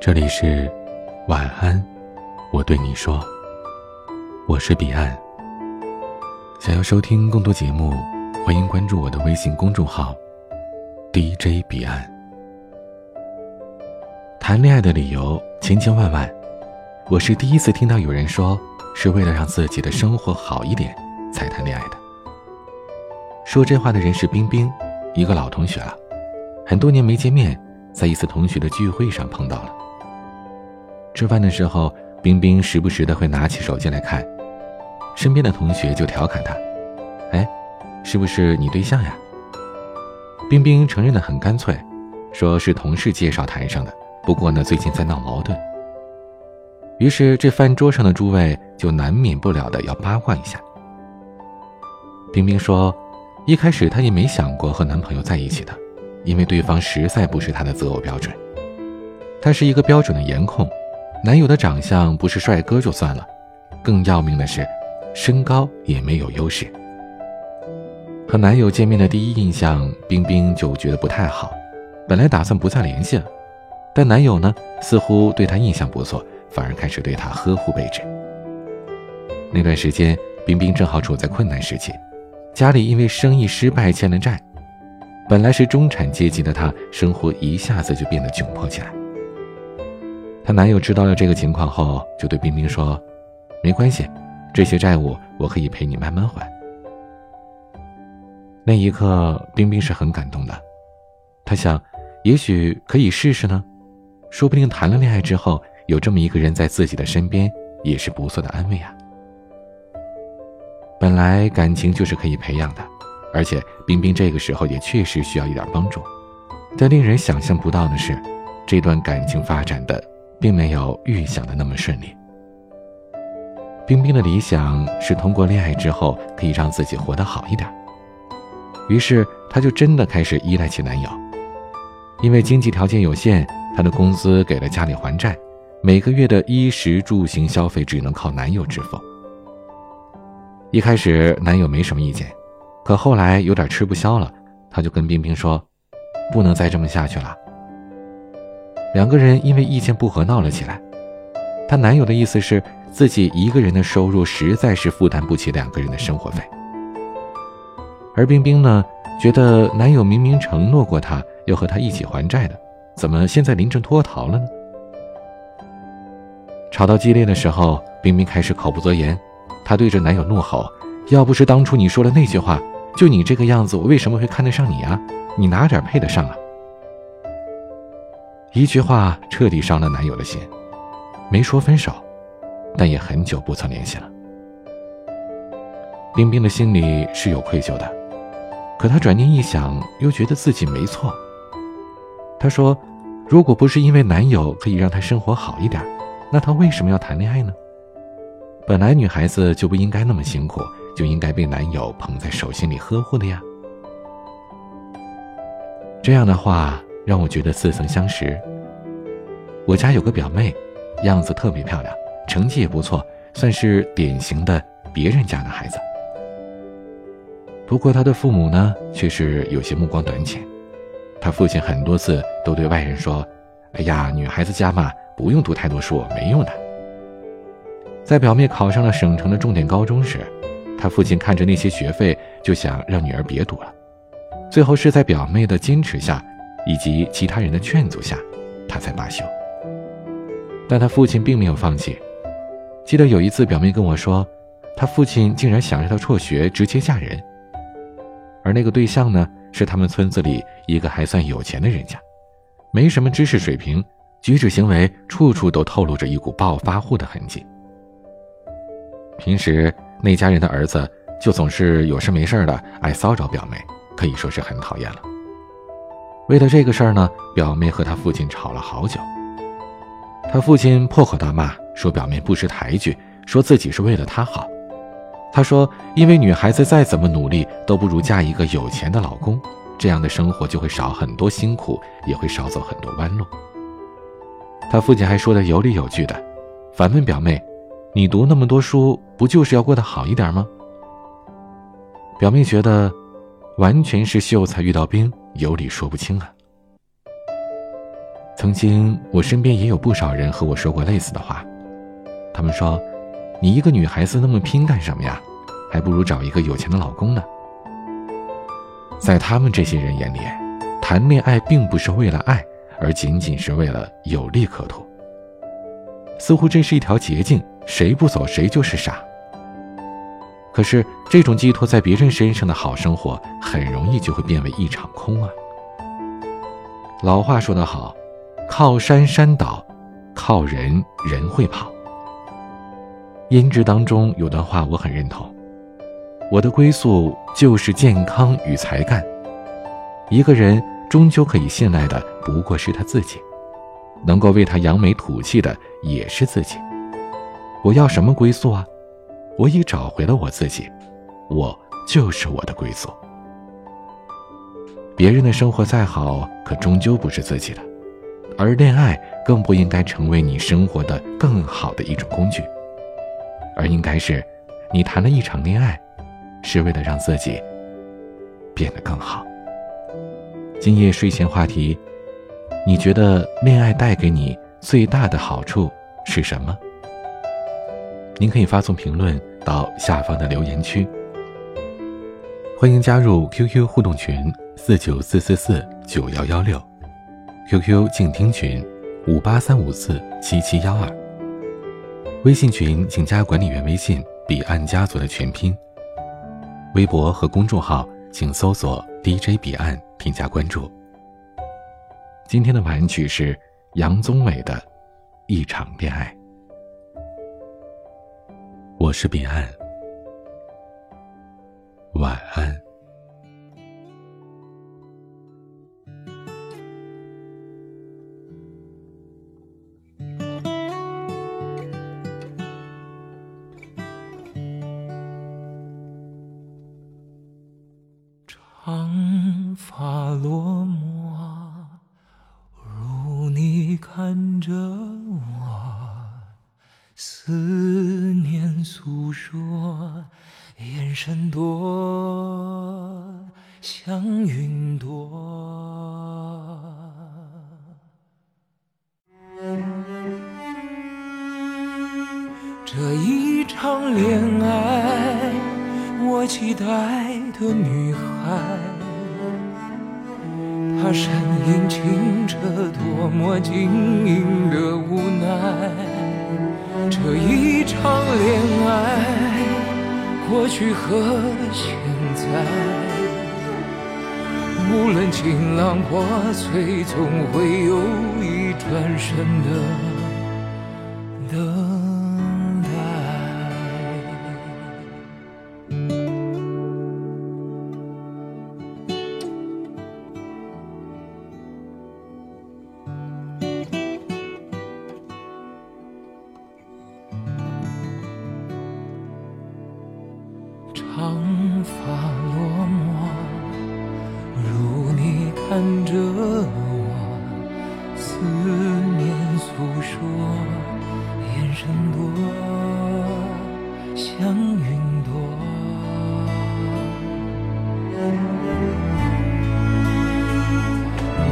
这里是晚安，我对你说，我是彼岸。想要收听更多节目，欢迎关注我的微信公众号 DJ 彼岸。谈恋爱的理由千千万万，我是第一次听到有人说是为了让自己的生活好一点才谈恋爱的。说这话的人是冰冰，一个老同学了，很多年没见面，在一次同学的聚会上碰到了。吃饭的时候，冰冰时不时的会拿起手机来看，身边的同学就调侃他：“哎，是不是你对象呀？”冰冰承认的很干脆，说是同事介绍谈上的，不过呢，最近在闹矛盾。于是这饭桌上的诸位就难免不了的要八卦一下。冰冰说，一开始她也没想过和男朋友在一起的，因为对方实在不是她的择偶标准。她是一个标准的颜控。男友的长相不是帅哥就算了，更要命的是，身高也没有优势。和男友见面的第一印象，冰冰就觉得不太好，本来打算不再联系了，但男友呢，似乎对她印象不错，反而开始对她呵护备至。那段时间，冰冰正好处在困难时期，家里因为生意失败欠了债，本来是中产阶级的她，生活一下子就变得窘迫起来。她男友知道了这个情况后，就对冰冰说：“没关系，这些债务我可以陪你慢慢还。”那一刻，冰冰是很感动的。她想，也许可以试试呢，说不定谈了恋爱之后，有这么一个人在自己的身边，也是不错的安慰啊。本来感情就是可以培养的，而且冰冰这个时候也确实需要一点帮助。但令人想象不到的是，这段感情发展的。并没有预想的那么顺利。冰冰的理想是通过恋爱之后可以让自己活得好一点，于是她就真的开始依赖起男友。因为经济条件有限，她的工资给了家里还债，每个月的衣食住行消费只能靠男友支付。一开始男友没什么意见，可后来有点吃不消了，他就跟冰冰说：“不能再这么下去了。”两个人因为意见不合闹了起来，她男友的意思是自己一个人的收入实在是负担不起两个人的生活费，而冰冰呢，觉得男友明明承诺过她要和她一起还债的，怎么现在临阵脱逃了呢？吵到激烈的时候，冰冰开始口不择言，她对着男友怒吼：“要不是当初你说了那句话，就你这个样子，我为什么会看得上你啊？你哪点配得上啊？”一句话彻底伤了男友的心，没说分手，但也很久不曾联系了。冰冰的心里是有愧疚的，可她转念一想，又觉得自己没错。她说：“如果不是因为男友可以让她生活好一点，那她为什么要谈恋爱呢？本来女孩子就不应该那么辛苦，就应该被男友捧在手心里呵护的呀。”这样的话。让我觉得似曾相识。我家有个表妹，样子特别漂亮，成绩也不错，算是典型的别人家的孩子。不过她的父母呢，却是有些目光短浅。她父亲很多次都对外人说：“哎呀，女孩子家嘛，不用读太多书，没用的。”在表妹考上了省城的重点高中时，她父亲看着那些学费，就想让女儿别读了。最后是在表妹的坚持下。以及其他人的劝阻下，他才罢休。但他父亲并没有放弃。记得有一次，表妹跟我说，他父亲竟然想让她辍学，直接嫁人。而那个对象呢，是他们村子里一个还算有钱的人家，没什么知识水平，举止行为处处都透露着一股暴发户的痕迹。平时那家人的儿子就总是有事没事的爱骚扰表妹，可以说是很讨厌了。为了这个事儿呢，表妹和她父亲吵了好久。她父亲破口大骂，说表妹不识抬举，说自己是为了她好。他说，因为女孩子再怎么努力，都不如嫁一个有钱的老公，这样的生活就会少很多辛苦，也会少走很多弯路。他父亲还说的有理有据的，反问表妹：“你读那么多书，不就是要过得好一点吗？”表妹觉得，完全是秀才遇到兵。有理说不清啊！曾经，我身边也有不少人和我说过类似的话。他们说：“你一个女孩子那么拼干什么呀？还不如找一个有钱的老公呢。”在他们这些人眼里，谈恋爱并不是为了爱，而仅仅是为了有利可图。似乎这是一条捷径，谁不走谁就是傻。可是，这种寄托在别人身上的好生活，很容易就会变为一场空啊。老话说得好。靠山山倒，靠人人会跑。音质当中有段话我很认同：我的归宿就是健康与才干。一个人终究可以信赖的不过是他自己，能够为他扬眉吐气的也是自己。我要什么归宿啊？我已找回了我自己，我就是我的归宿。别人的生活再好，可终究不是自己的。而恋爱更不应该成为你生活的更好的一种工具，而应该是，你谈了一场恋爱，是为了让自己变得更好。今夜睡前话题，你觉得恋爱带给你最大的好处是什么？您可以发送评论到下方的留言区，欢迎加入 QQ 互动群四九四四四九幺幺六。QQ 静听群五八三五四七七幺二，微信群请加管理员微信彼岸家族的全拼，微博和公众号请搜索 DJ 彼岸添加关注。今天的晚安曲是杨宗纬的《一场恋爱》，我是彼岸，晚安。长发落寞，如你看着我，思念诉说，眼神多像云朵。这一场恋爱，我期待的女孩。她身影清澈，多么晶莹的无奈。这一场恋爱，过去和现在，无论晴朗破碎，总会有一转身的看着我，思念诉说，眼神多像云朵。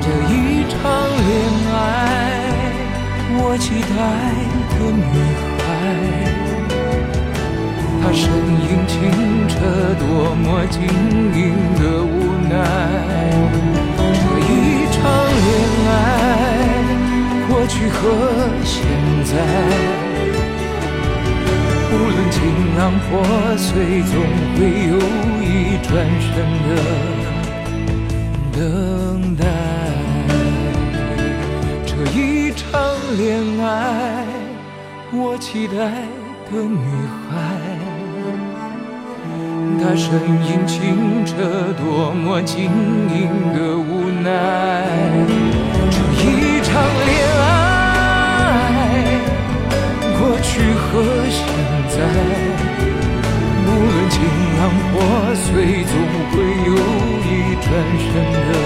这一场恋爱，我期待的女孩。她身影清澈，多么晶莹的无奈。这一场恋爱，过去和现在，无论情浪破碎，总会有一转身的等待。这一场恋爱，我期待的女孩。他身影清澈，多么晶莹的无奈。这一场恋爱，过去和现在，无论晴朗破碎，总会有一转身的。